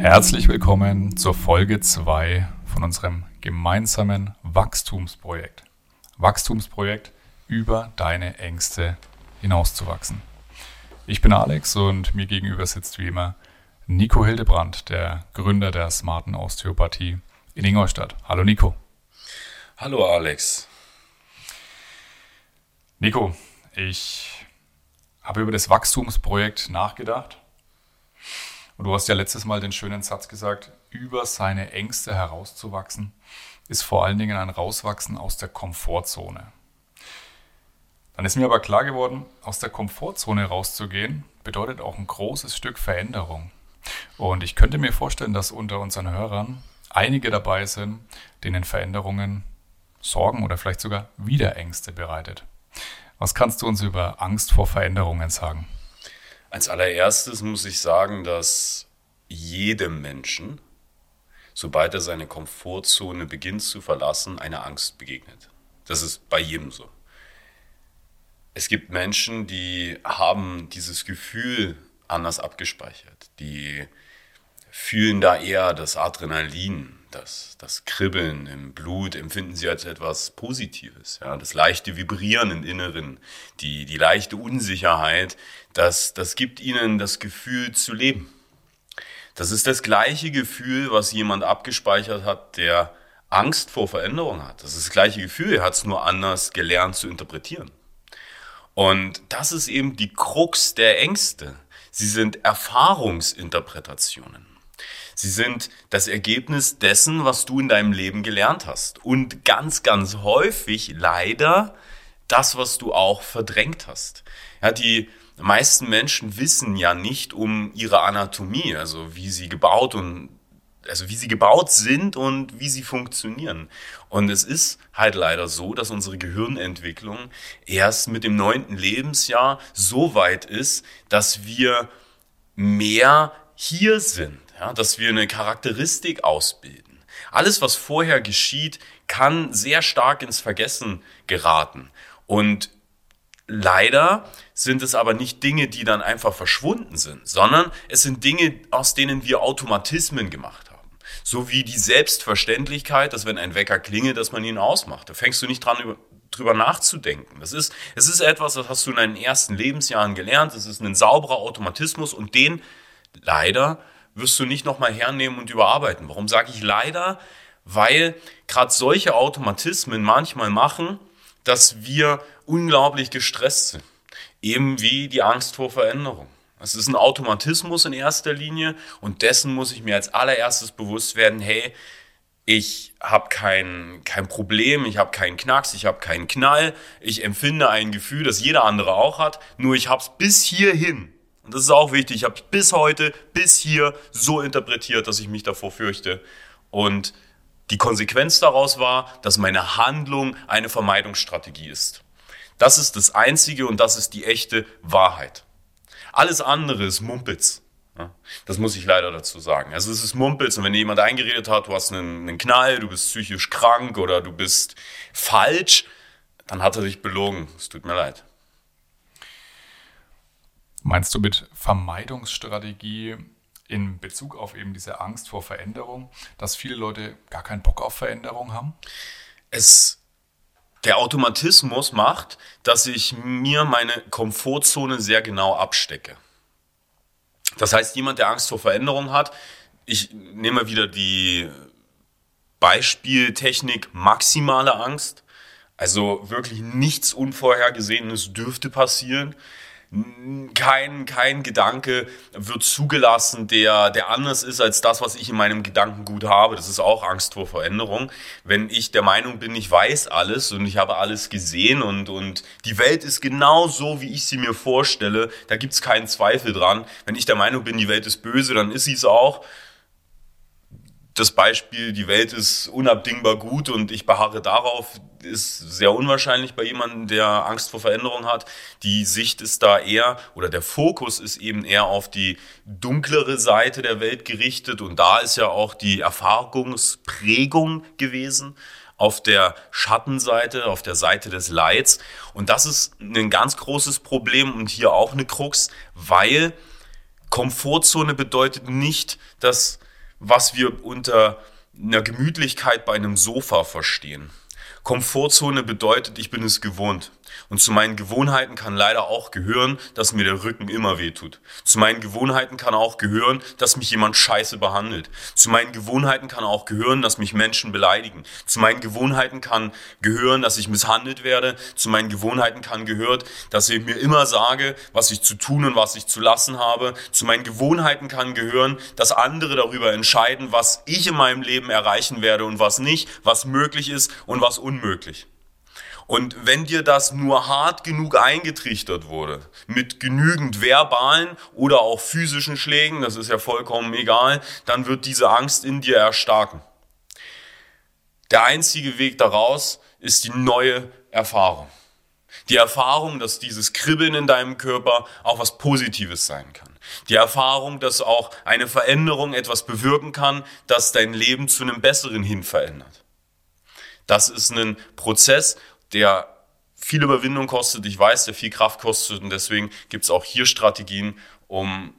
Herzlich willkommen zur Folge 2 von unserem gemeinsamen Wachstumsprojekt. Wachstumsprojekt über deine Ängste hinauszuwachsen. Ich bin Alex und mir gegenüber sitzt wie immer Nico Hildebrand, der Gründer der smarten Osteopathie in Ingolstadt. Hallo Nico. Hallo Alex. Nico, ich habe über das Wachstumsprojekt nachgedacht und du hast ja letztes Mal den schönen Satz gesagt, über seine Ängste herauszuwachsen, ist vor allen Dingen ein Rauswachsen aus der Komfortzone. Dann ist mir aber klar geworden, aus der Komfortzone rauszugehen, bedeutet auch ein großes Stück Veränderung. Und ich könnte mir vorstellen, dass unter unseren Hörern einige dabei sind, denen Veränderungen Sorgen oder vielleicht sogar Wiederängste bereitet. Was kannst du uns über Angst vor Veränderungen sagen? Als allererstes muss ich sagen, dass jedem Menschen, sobald er seine Komfortzone beginnt zu verlassen, eine Angst begegnet. Das ist bei jedem so. Es gibt Menschen, die haben dieses Gefühl anders abgespeichert. Die fühlen da eher das Adrenalin, das, das Kribbeln im Blut empfinden sie als etwas Positives. Ja? Das leichte Vibrieren im Inneren, die, die leichte Unsicherheit, das, das gibt ihnen das Gefühl zu leben. Das ist das gleiche Gefühl, was jemand abgespeichert hat, der Angst vor Veränderung hat. Das ist das gleiche Gefühl, er hat es nur anders gelernt zu interpretieren. Und das ist eben die Krux der Ängste. Sie sind Erfahrungsinterpretationen. Sie sind das Ergebnis dessen, was du in deinem Leben gelernt hast. Und ganz, ganz häufig leider das, was du auch verdrängt hast. Ja, die meisten Menschen wissen ja nicht um ihre Anatomie, also wie sie gebaut und also wie sie gebaut sind und wie sie funktionieren. Und es ist halt leider so, dass unsere Gehirnentwicklung erst mit dem neunten Lebensjahr so weit ist, dass wir mehr hier sind ja, dass wir eine Charakteristik ausbilden. Alles, was vorher geschieht, kann sehr stark ins Vergessen geraten. Und leider sind es aber nicht Dinge, die dann einfach verschwunden sind, sondern es sind Dinge, aus denen wir Automatismen gemacht haben. So wie die Selbstverständlichkeit, dass wenn ein Wecker klingelt, dass man ihn ausmacht. Da fängst du nicht dran, drüber nachzudenken. Das ist, es ist etwas, das hast du in deinen ersten Lebensjahren gelernt. Es ist ein sauberer Automatismus und den leider wirst du nicht nochmal hernehmen und überarbeiten. Warum sage ich leider? Weil gerade solche Automatismen manchmal machen, dass wir unglaublich gestresst sind. Eben wie die Angst vor Veränderung. Es ist ein Automatismus in erster Linie und dessen muss ich mir als allererstes bewusst werden, hey, ich habe kein, kein Problem, ich habe keinen Knacks, ich habe keinen Knall, ich empfinde ein Gefühl, das jeder andere auch hat, nur ich habe es bis hierhin und das ist auch wichtig. Ich habe es bis heute, bis hier so interpretiert, dass ich mich davor fürchte. Und die Konsequenz daraus war, dass meine Handlung eine Vermeidungsstrategie ist. Das ist das Einzige und das ist die echte Wahrheit. Alles andere ist Mumpitz. Das muss ich leider dazu sagen. Also es ist Mumpitz und wenn jemand eingeredet hat, du hast einen, einen Knall, du bist psychisch krank oder du bist falsch, dann hat er dich belogen. Es tut mir leid. Meinst du mit Vermeidungsstrategie in Bezug auf eben diese Angst vor Veränderung, dass viele Leute gar keinen Bock auf Veränderung haben? Es, der Automatismus macht, dass ich mir meine Komfortzone sehr genau abstecke. Das heißt, jemand, der Angst vor Veränderung hat, ich nehme wieder die Beispieltechnik maximale Angst. Also wirklich nichts Unvorhergesehenes dürfte passieren kein, kein Gedanke wird zugelassen, der, der anders ist als das, was ich in meinem Gedankengut habe. Das ist auch Angst vor Veränderung. Wenn ich der Meinung bin, ich weiß alles und ich habe alles gesehen und, und die Welt ist genau so, wie ich sie mir vorstelle, da gibt's keinen Zweifel dran. Wenn ich der Meinung bin, die Welt ist böse, dann ist sie es auch das Beispiel, die Welt ist unabdingbar gut und ich beharre darauf, ist sehr unwahrscheinlich bei jemandem, der Angst vor Veränderung hat. Die Sicht ist da eher, oder der Fokus ist eben eher auf die dunklere Seite der Welt gerichtet und da ist ja auch die Erfahrungsprägung gewesen auf der Schattenseite, auf der Seite des Leids. Und das ist ein ganz großes Problem und hier auch eine Krux, weil Komfortzone bedeutet nicht, dass was wir unter einer Gemütlichkeit bei einem Sofa verstehen. Komfortzone bedeutet, ich bin es gewohnt. Und zu meinen Gewohnheiten kann leider auch gehören, dass mir der Rücken immer weh tut. Zu meinen Gewohnheiten kann auch gehören, dass mich jemand scheiße behandelt. Zu meinen Gewohnheiten kann auch gehören, dass mich Menschen beleidigen. Zu meinen Gewohnheiten kann gehören, dass ich misshandelt werde. Zu meinen Gewohnheiten kann gehört, dass ich mir immer sage, was ich zu tun und was ich zu lassen habe. Zu meinen Gewohnheiten kann gehören, dass andere darüber entscheiden, was ich in meinem Leben erreichen werde und was nicht, was möglich ist und was unmöglich. Und wenn dir das nur hart genug eingetrichtert wurde, mit genügend verbalen oder auch physischen Schlägen, das ist ja vollkommen egal, dann wird diese Angst in dir erstarken. Der einzige Weg daraus ist die neue Erfahrung. Die Erfahrung, dass dieses Kribbeln in deinem Körper auch was Positives sein kann. Die Erfahrung, dass auch eine Veränderung etwas bewirken kann, das dein Leben zu einem besseren hin verändert. Das ist ein Prozess der viel Überwindung kostet, ich weiß, der viel Kraft kostet und deswegen gibt es auch hier Strategien, um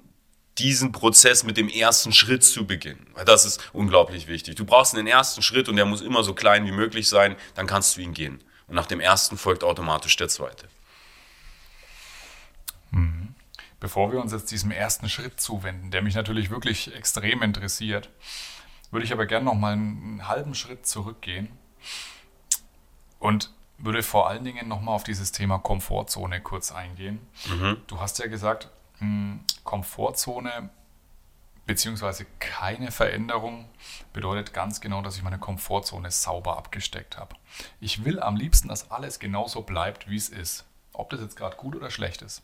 diesen Prozess mit dem ersten Schritt zu beginnen. Das ist unglaublich wichtig. Du brauchst einen ersten Schritt und der muss immer so klein wie möglich sein, dann kannst du ihn gehen. Und nach dem ersten folgt automatisch der zweite. Bevor wir uns jetzt diesem ersten Schritt zuwenden, der mich natürlich wirklich extrem interessiert, würde ich aber gerne noch mal einen halben Schritt zurückgehen und würde vor allen Dingen nochmal auf dieses Thema Komfortzone kurz eingehen. Mhm. Du hast ja gesagt, hm, Komfortzone beziehungsweise keine Veränderung bedeutet ganz genau, dass ich meine Komfortzone sauber abgesteckt habe. Ich will am liebsten, dass alles genauso bleibt, wie es ist. Ob das jetzt gerade gut oder schlecht ist.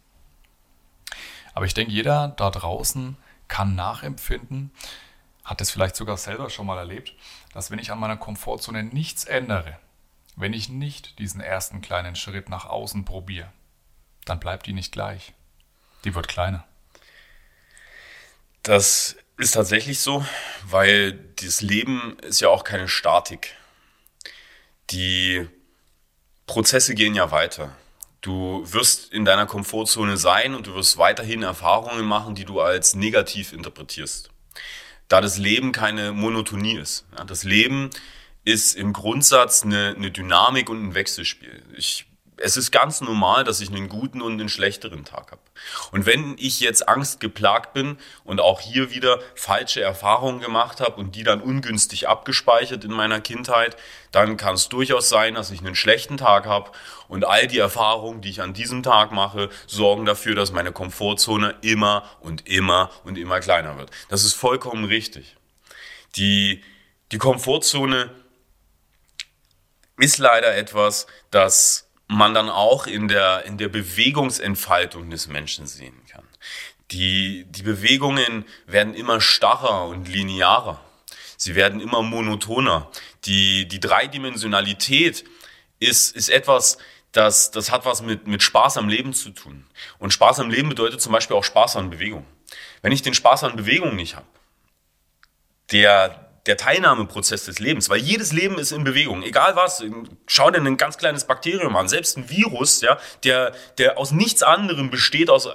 Aber ich denke, jeder da draußen kann nachempfinden, hat es vielleicht sogar selber schon mal erlebt, dass wenn ich an meiner Komfortzone nichts ändere, wenn ich nicht diesen ersten kleinen Schritt nach außen probiere, dann bleibt die nicht gleich. Die wird kleiner. Das ist tatsächlich so, weil das Leben ist ja auch keine Statik. Die Prozesse gehen ja weiter. Du wirst in deiner Komfortzone sein und du wirst weiterhin Erfahrungen machen, die du als negativ interpretierst. Da das Leben keine Monotonie ist. das Leben ist im Grundsatz eine, eine Dynamik und ein Wechselspiel. Ich, es ist ganz normal, dass ich einen guten und einen schlechteren Tag habe. Und wenn ich jetzt Angst geplagt bin und auch hier wieder falsche Erfahrungen gemacht habe und die dann ungünstig abgespeichert in meiner Kindheit, dann kann es durchaus sein, dass ich einen schlechten Tag habe und all die Erfahrungen, die ich an diesem Tag mache, sorgen dafür, dass meine Komfortzone immer und immer und immer kleiner wird. Das ist vollkommen richtig. Die, die Komfortzone ist leider etwas, das man dann auch in der, in der Bewegungsentfaltung des Menschen sehen kann. Die, die Bewegungen werden immer starrer und linearer. Sie werden immer monotoner. Die, die Dreidimensionalität ist, ist etwas, das, das hat was mit, mit Spaß am Leben zu tun. Und Spaß am Leben bedeutet zum Beispiel auch Spaß an Bewegung. Wenn ich den Spaß an Bewegung nicht habe, der, der Teilnahmeprozess des Lebens, weil jedes Leben ist in Bewegung, egal was. Schau dir ein ganz kleines Bakterium an, selbst ein Virus, ja, der, der aus nichts anderem besteht, aus,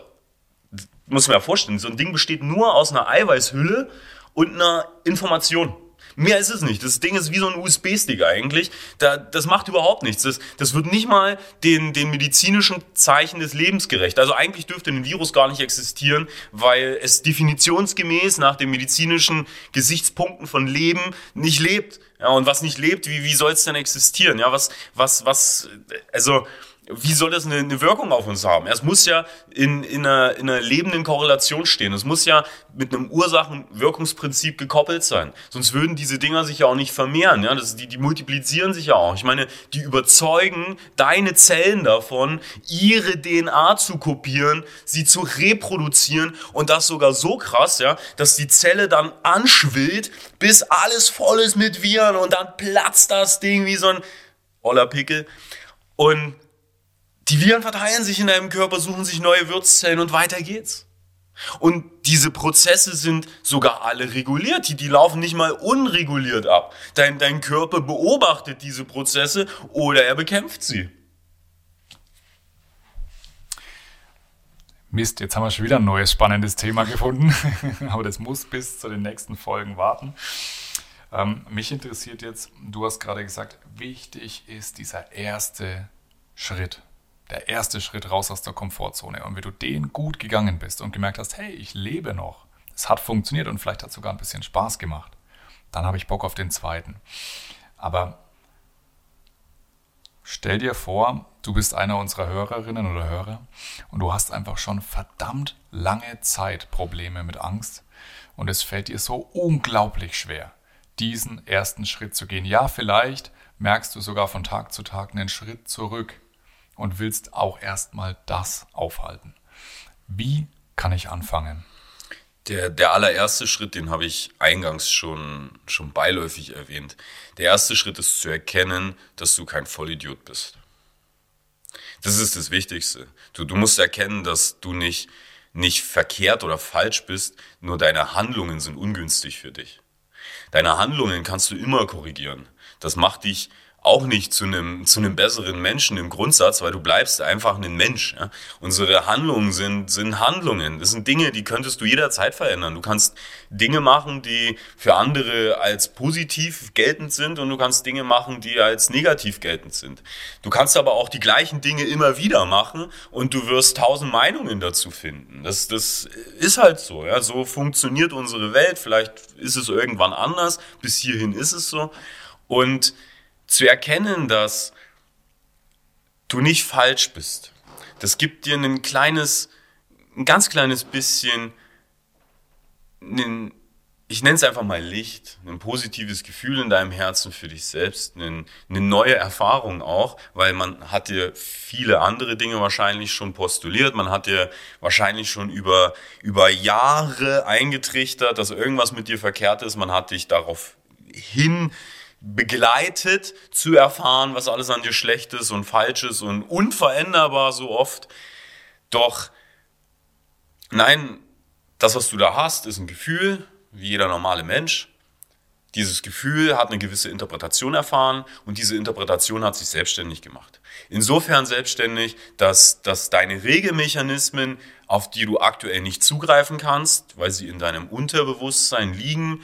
muss man ja vorstellen, so ein Ding besteht nur aus einer Eiweißhülle und einer Information. Mehr ist es nicht. Das Ding ist wie so ein USB-Stick eigentlich. Da, das macht überhaupt nichts. Das, das wird nicht mal den, den medizinischen Zeichen des Lebens gerecht. Also eigentlich dürfte ein Virus gar nicht existieren, weil es definitionsgemäß nach den medizinischen Gesichtspunkten von Leben nicht lebt. Ja, und was nicht lebt, wie, wie soll es denn existieren? Ja, was, was, was, also, wie soll das eine, eine Wirkung auf uns haben? Es muss ja in, in, einer, in einer lebenden Korrelation stehen. Es muss ja mit einem Ursachen-Wirkungsprinzip gekoppelt sein. Sonst würden diese Dinger sich ja auch nicht vermehren. Ja? Das, die, die multiplizieren sich ja auch. Ich meine, die überzeugen deine Zellen davon, ihre DNA zu kopieren, sie zu reproduzieren und das sogar so krass, ja, dass die Zelle dann anschwillt, bis alles voll ist mit Viren und dann platzt das Ding wie so ein oller Pickel. Und die Viren verteilen sich in deinem Körper, suchen sich neue Wirtszellen und weiter geht's. Und diese Prozesse sind sogar alle reguliert. Die, die laufen nicht mal unreguliert ab. Dein, dein Körper beobachtet diese Prozesse oder er bekämpft sie. Mist, jetzt haben wir schon wieder ein neues spannendes Thema gefunden, aber das muss bis zu den nächsten Folgen warten. Ähm, mich interessiert jetzt, du hast gerade gesagt, wichtig ist dieser erste Schritt. Der erste Schritt raus aus der Komfortzone. Und wenn du den gut gegangen bist und gemerkt hast, hey, ich lebe noch, es hat funktioniert und vielleicht hat es sogar ein bisschen Spaß gemacht, dann habe ich Bock auf den zweiten. Aber stell dir vor, du bist einer unserer Hörerinnen oder Hörer und du hast einfach schon verdammt lange Zeit Probleme mit Angst und es fällt dir so unglaublich schwer, diesen ersten Schritt zu gehen. Ja, vielleicht merkst du sogar von Tag zu Tag einen Schritt zurück und willst auch erstmal das aufhalten. Wie kann ich anfangen? Der, der allererste Schritt, den habe ich eingangs schon, schon beiläufig erwähnt. Der erste Schritt ist zu erkennen, dass du kein Vollidiot bist. Das ist das Wichtigste. Du, du musst erkennen, dass du nicht, nicht verkehrt oder falsch bist, nur deine Handlungen sind ungünstig für dich. Deine Handlungen kannst du immer korrigieren. Das macht dich auch nicht zu einem, zu einem besseren Menschen im Grundsatz, weil du bleibst einfach ein Mensch. Ja? Unsere Handlungen sind, sind Handlungen. Das sind Dinge, die könntest du jederzeit verändern. Du kannst Dinge machen, die für andere als positiv geltend sind und du kannst Dinge machen, die als negativ geltend sind. Du kannst aber auch die gleichen Dinge immer wieder machen und du wirst tausend Meinungen dazu finden. Das, das ist halt so. Ja? So funktioniert unsere Welt. Vielleicht ist es irgendwann anders. Bis hierhin ist es so. Und zu erkennen, dass du nicht falsch bist. Das gibt dir ein kleines, ein ganz kleines bisschen, einen, ich nenne es einfach mal Licht, ein positives Gefühl in deinem Herzen für dich selbst, eine, eine neue Erfahrung auch, weil man hat dir viele andere Dinge wahrscheinlich schon postuliert, man hat dir wahrscheinlich schon über, über Jahre eingetrichtert, dass irgendwas mit dir verkehrt ist, man hat dich darauf hin begleitet, zu erfahren, was alles an dir schlecht ist und falsch ist und unveränderbar so oft. Doch nein, das, was du da hast, ist ein Gefühl, wie jeder normale Mensch. Dieses Gefühl hat eine gewisse Interpretation erfahren und diese Interpretation hat sich selbstständig gemacht. Insofern selbstständig, dass, dass deine Regelmechanismen, auf die du aktuell nicht zugreifen kannst, weil sie in deinem Unterbewusstsein liegen,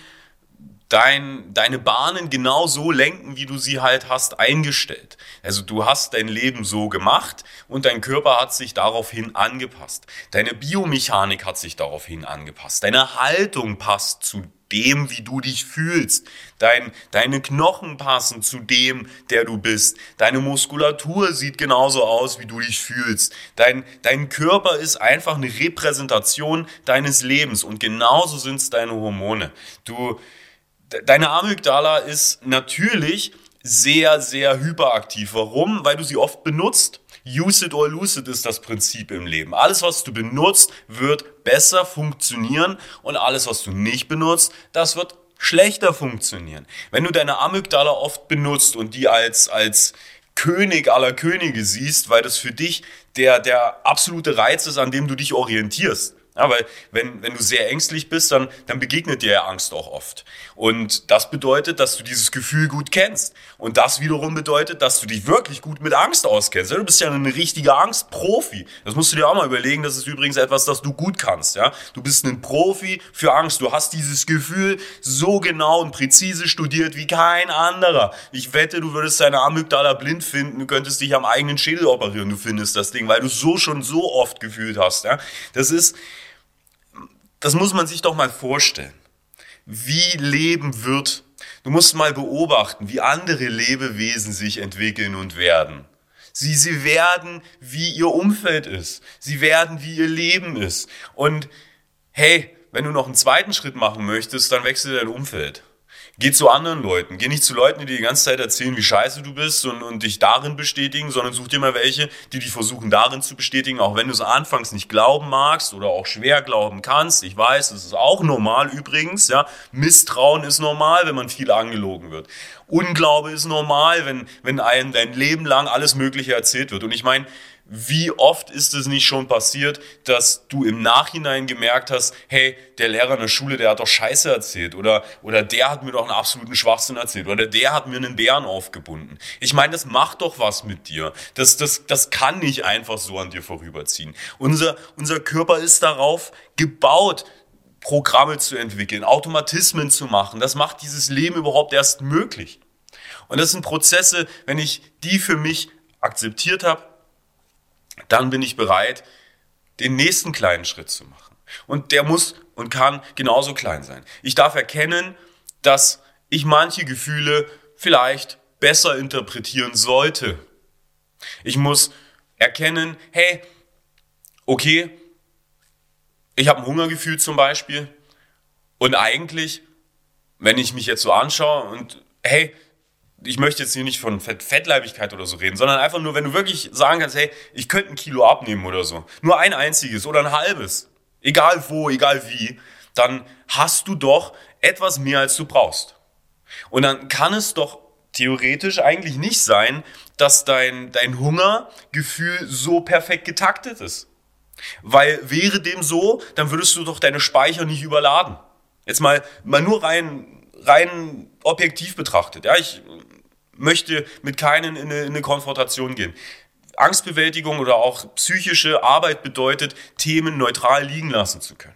dein, deine Bahnen genau so lenken, wie du sie halt hast eingestellt. Also du hast dein Leben so gemacht und dein Körper hat sich daraufhin angepasst. Deine Biomechanik hat sich daraufhin angepasst. Deine Haltung passt zu dem, wie du dich fühlst. Dein, deine Knochen passen zu dem, der du bist. Deine Muskulatur sieht genauso aus, wie du dich fühlst. Dein, dein Körper ist einfach eine Repräsentation deines Lebens und genauso sind es deine Hormone. Du, deine Amygdala ist natürlich sehr, sehr hyperaktiv. Warum? Weil du sie oft benutzt. Use it or lose it ist das Prinzip im Leben. Alles, was du benutzt, wird besser funktionieren und alles, was du nicht benutzt, das wird schlechter funktionieren. Wenn du deine Amygdala oft benutzt und die als, als König aller Könige siehst, weil das für dich der, der absolute Reiz ist, an dem du dich orientierst, ja, weil wenn, wenn du sehr ängstlich bist, dann, dann begegnet dir ja Angst auch oft. Und das bedeutet, dass du dieses Gefühl gut kennst. Und das wiederum bedeutet, dass du dich wirklich gut mit Angst auskennst. Du bist ja ein richtiger Angstprofi. Das musst du dir auch mal überlegen. Das ist übrigens etwas, das du gut kannst. Ja? Du bist ein Profi für Angst. Du hast dieses Gefühl so genau und präzise studiert wie kein anderer. Ich wette, du würdest deine Amygdala blind finden. Du könntest dich am eigenen Schädel operieren. Du findest das Ding, weil du so schon so oft gefühlt hast. Ja? Das ist das muss man sich doch mal vorstellen. Wie Leben wird. Du musst mal beobachten, wie andere Lebewesen sich entwickeln und werden. Sie, sie werden, wie ihr Umfeld ist. Sie werden, wie ihr Leben ist. Und hey, wenn du noch einen zweiten Schritt machen möchtest, dann wechsel dein Umfeld. Geh zu anderen Leuten. Geh nicht zu Leuten, die dir die ganze Zeit erzählen, wie scheiße du bist und, und dich darin bestätigen, sondern such dir mal welche, die dich versuchen darin zu bestätigen, auch wenn du es anfangs nicht glauben magst oder auch schwer glauben kannst. Ich weiß, das ist auch normal übrigens, ja. Misstrauen ist normal, wenn man viel angelogen wird. Unglaube ist normal, wenn, wenn einem dein Leben lang alles Mögliche erzählt wird. Und ich meine, wie oft ist es nicht schon passiert, dass du im Nachhinein gemerkt hast, hey, der Lehrer in der Schule, der hat doch Scheiße erzählt oder, oder der hat mir doch einen absoluten Schwachsinn erzählt oder der hat mir einen Bären aufgebunden. Ich meine, das macht doch was mit dir. Das, das, das kann nicht einfach so an dir vorüberziehen. Unser, unser Körper ist darauf gebaut, Programme zu entwickeln, Automatismen zu machen. Das macht dieses Leben überhaupt erst möglich. Und das sind Prozesse, wenn ich die für mich akzeptiert habe, dann bin ich bereit, den nächsten kleinen Schritt zu machen. Und der muss und kann genauso klein sein. Ich darf erkennen, dass ich manche Gefühle vielleicht besser interpretieren sollte. Ich muss erkennen, hey, okay, ich habe ein Hungergefühl zum Beispiel und eigentlich, wenn ich mich jetzt so anschaue und hey, ich möchte jetzt hier nicht von Fett, Fettleibigkeit oder so reden, sondern einfach nur, wenn du wirklich sagen kannst, hey, ich könnte ein Kilo abnehmen oder so, nur ein einziges oder ein halbes, egal wo, egal wie, dann hast du doch etwas mehr, als du brauchst. Und dann kann es doch theoretisch eigentlich nicht sein, dass dein, dein Hungergefühl so perfekt getaktet ist. Weil wäre dem so, dann würdest du doch deine Speicher nicht überladen. Jetzt mal, mal nur rein, rein objektiv betrachtet. Ja, ich möchte mit keinen in eine, in eine Konfrontation gehen. Angstbewältigung oder auch psychische Arbeit bedeutet, Themen neutral liegen lassen zu können.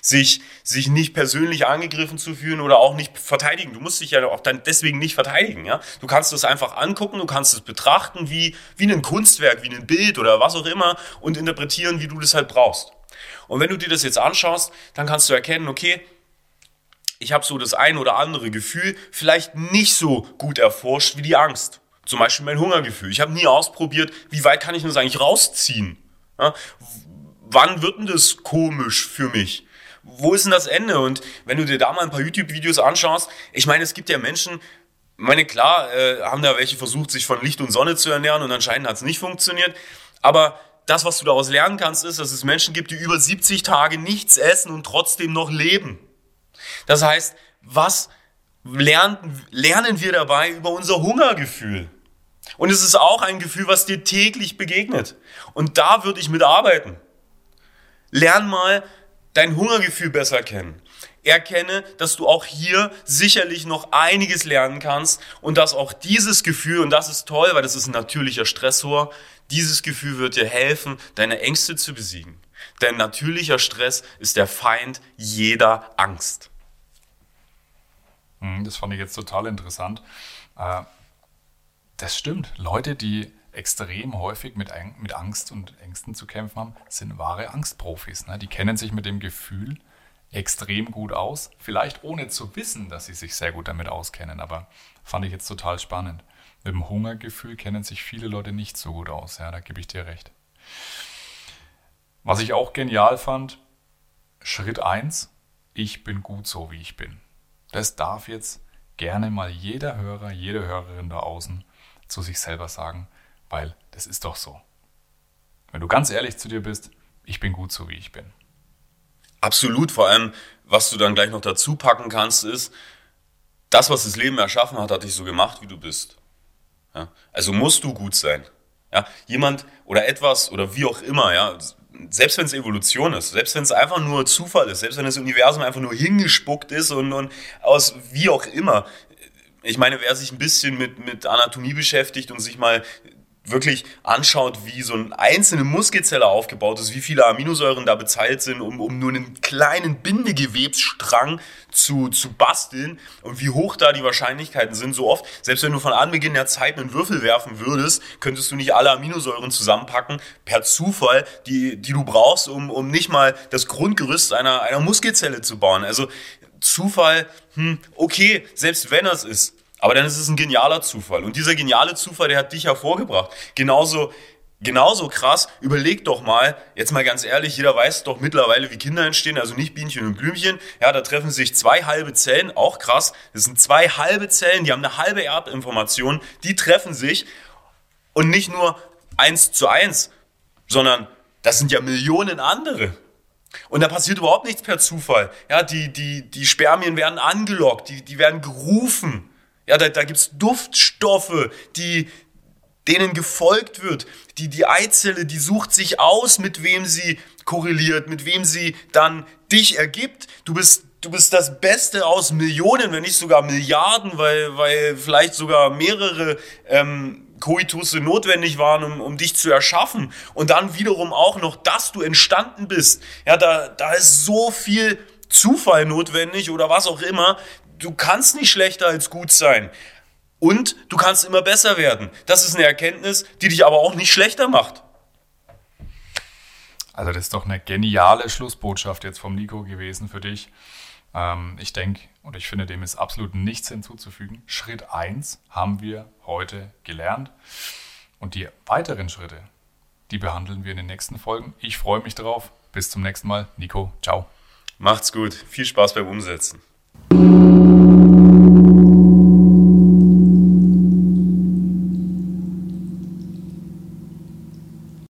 Sich, sich nicht persönlich angegriffen zu fühlen oder auch nicht verteidigen. Du musst dich ja auch dann deswegen nicht verteidigen, ja. Du kannst es einfach angucken, du kannst es betrachten wie, wie ein Kunstwerk, wie ein Bild oder was auch immer und interpretieren, wie du das halt brauchst. Und wenn du dir das jetzt anschaust, dann kannst du erkennen, okay, ich habe so das ein oder andere Gefühl vielleicht nicht so gut erforscht wie die Angst. Zum Beispiel mein Hungergefühl. Ich habe nie ausprobiert, wie weit kann ich das eigentlich rausziehen? Ja, wann wird denn das komisch für mich? Wo ist denn das Ende? Und wenn du dir da mal ein paar YouTube-Videos anschaust, ich meine, es gibt ja Menschen, meine, klar, äh, haben da welche versucht, sich von Licht und Sonne zu ernähren und anscheinend hat es nicht funktioniert. Aber das, was du daraus lernen kannst, ist, dass es Menschen gibt, die über 70 Tage nichts essen und trotzdem noch leben. Das heißt, was lernen, lernen wir dabei über unser Hungergefühl? Und es ist auch ein Gefühl, was dir täglich begegnet. Und da würde ich mitarbeiten. Lern mal dein Hungergefühl besser kennen. Erkenne, dass du auch hier sicherlich noch einiges lernen kannst und dass auch dieses Gefühl, und das ist toll, weil das ist ein natürlicher Stressor, dieses Gefühl wird dir helfen, deine Ängste zu besiegen. Denn natürlicher Stress ist der Feind jeder Angst. Hm, das fand ich jetzt total interessant. Äh, das stimmt. Leute, die extrem häufig mit, Angst und Ängsten zu kämpfen haben, sind wahre Angstprofis. Ne? Die kennen sich mit dem Gefühl extrem gut aus. Vielleicht ohne zu wissen, dass sie sich sehr gut damit auskennen. Aber fand ich jetzt total spannend. Mit dem Hungergefühl kennen sich viele Leute nicht so gut aus. Ja, da gebe ich dir recht. Was ich auch genial fand, Schritt 1, ich bin gut so, wie ich bin. Das darf jetzt gerne mal jeder Hörer, jede Hörerin da außen zu sich selber sagen, weil das ist doch so. Wenn du ganz ehrlich zu dir bist, ich bin gut so, wie ich bin. Absolut, vor allem, was du dann gleich noch dazu packen kannst, ist, das, was das Leben erschaffen hat, hat dich so gemacht, wie du bist. Ja? Also musst du gut sein. Ja? Jemand oder etwas oder wie auch immer, ja, selbst wenn es Evolution ist, selbst wenn es einfach nur Zufall ist, selbst wenn das Universum einfach nur hingespuckt ist und, und aus wie auch immer. Ich meine, wer sich ein bisschen mit, mit Anatomie beschäftigt und sich mal wirklich anschaut, wie so eine einzelne Muskelzelle aufgebaut ist, wie viele Aminosäuren da bezahlt sind, um, um nur einen kleinen Bindegewebsstrang zu, zu basteln und wie hoch da die Wahrscheinlichkeiten sind. So oft, selbst wenn du von Anbeginn der Zeit einen Würfel werfen würdest, könntest du nicht alle Aminosäuren zusammenpacken, per Zufall, die, die du brauchst, um, um nicht mal das Grundgerüst einer, einer Muskelzelle zu bauen. Also Zufall, hm, okay, selbst wenn es ist, aber dann ist es ein genialer Zufall. Und dieser geniale Zufall, der hat dich hervorgebracht. Genauso, genauso krass, überleg doch mal, jetzt mal ganz ehrlich, jeder weiß doch mittlerweile, wie Kinder entstehen, also nicht Bienchen und Blümchen. Ja, da treffen sich zwei halbe Zellen, auch krass. Das sind zwei halbe Zellen, die haben eine halbe Erbinformation, die treffen sich und nicht nur eins zu eins, sondern das sind ja Millionen andere. Und da passiert überhaupt nichts per Zufall. Ja, die, die, die Spermien werden angelockt, die, die werden gerufen. Ja, da, da gibt es Duftstoffe, die, denen gefolgt wird. Die, die Eizelle, die sucht sich aus, mit wem sie korreliert, mit wem sie dann dich ergibt. Du bist, du bist das Beste aus Millionen, wenn nicht sogar Milliarden, weil, weil vielleicht sogar mehrere ähm, Koitusse notwendig waren, um, um dich zu erschaffen. Und dann wiederum auch noch, dass du entstanden bist. Ja, da, da ist so viel Zufall notwendig oder was auch immer. Du kannst nicht schlechter als gut sein. Und du kannst immer besser werden. Das ist eine Erkenntnis, die dich aber auch nicht schlechter macht. Also das ist doch eine geniale Schlussbotschaft jetzt vom Nico gewesen für dich. Ähm, ich denke und ich finde, dem ist absolut nichts hinzuzufügen. Schritt 1 haben wir heute gelernt. Und die weiteren Schritte, die behandeln wir in den nächsten Folgen. Ich freue mich drauf. Bis zum nächsten Mal. Nico, ciao. Macht's gut. Viel Spaß beim Umsetzen. Thank you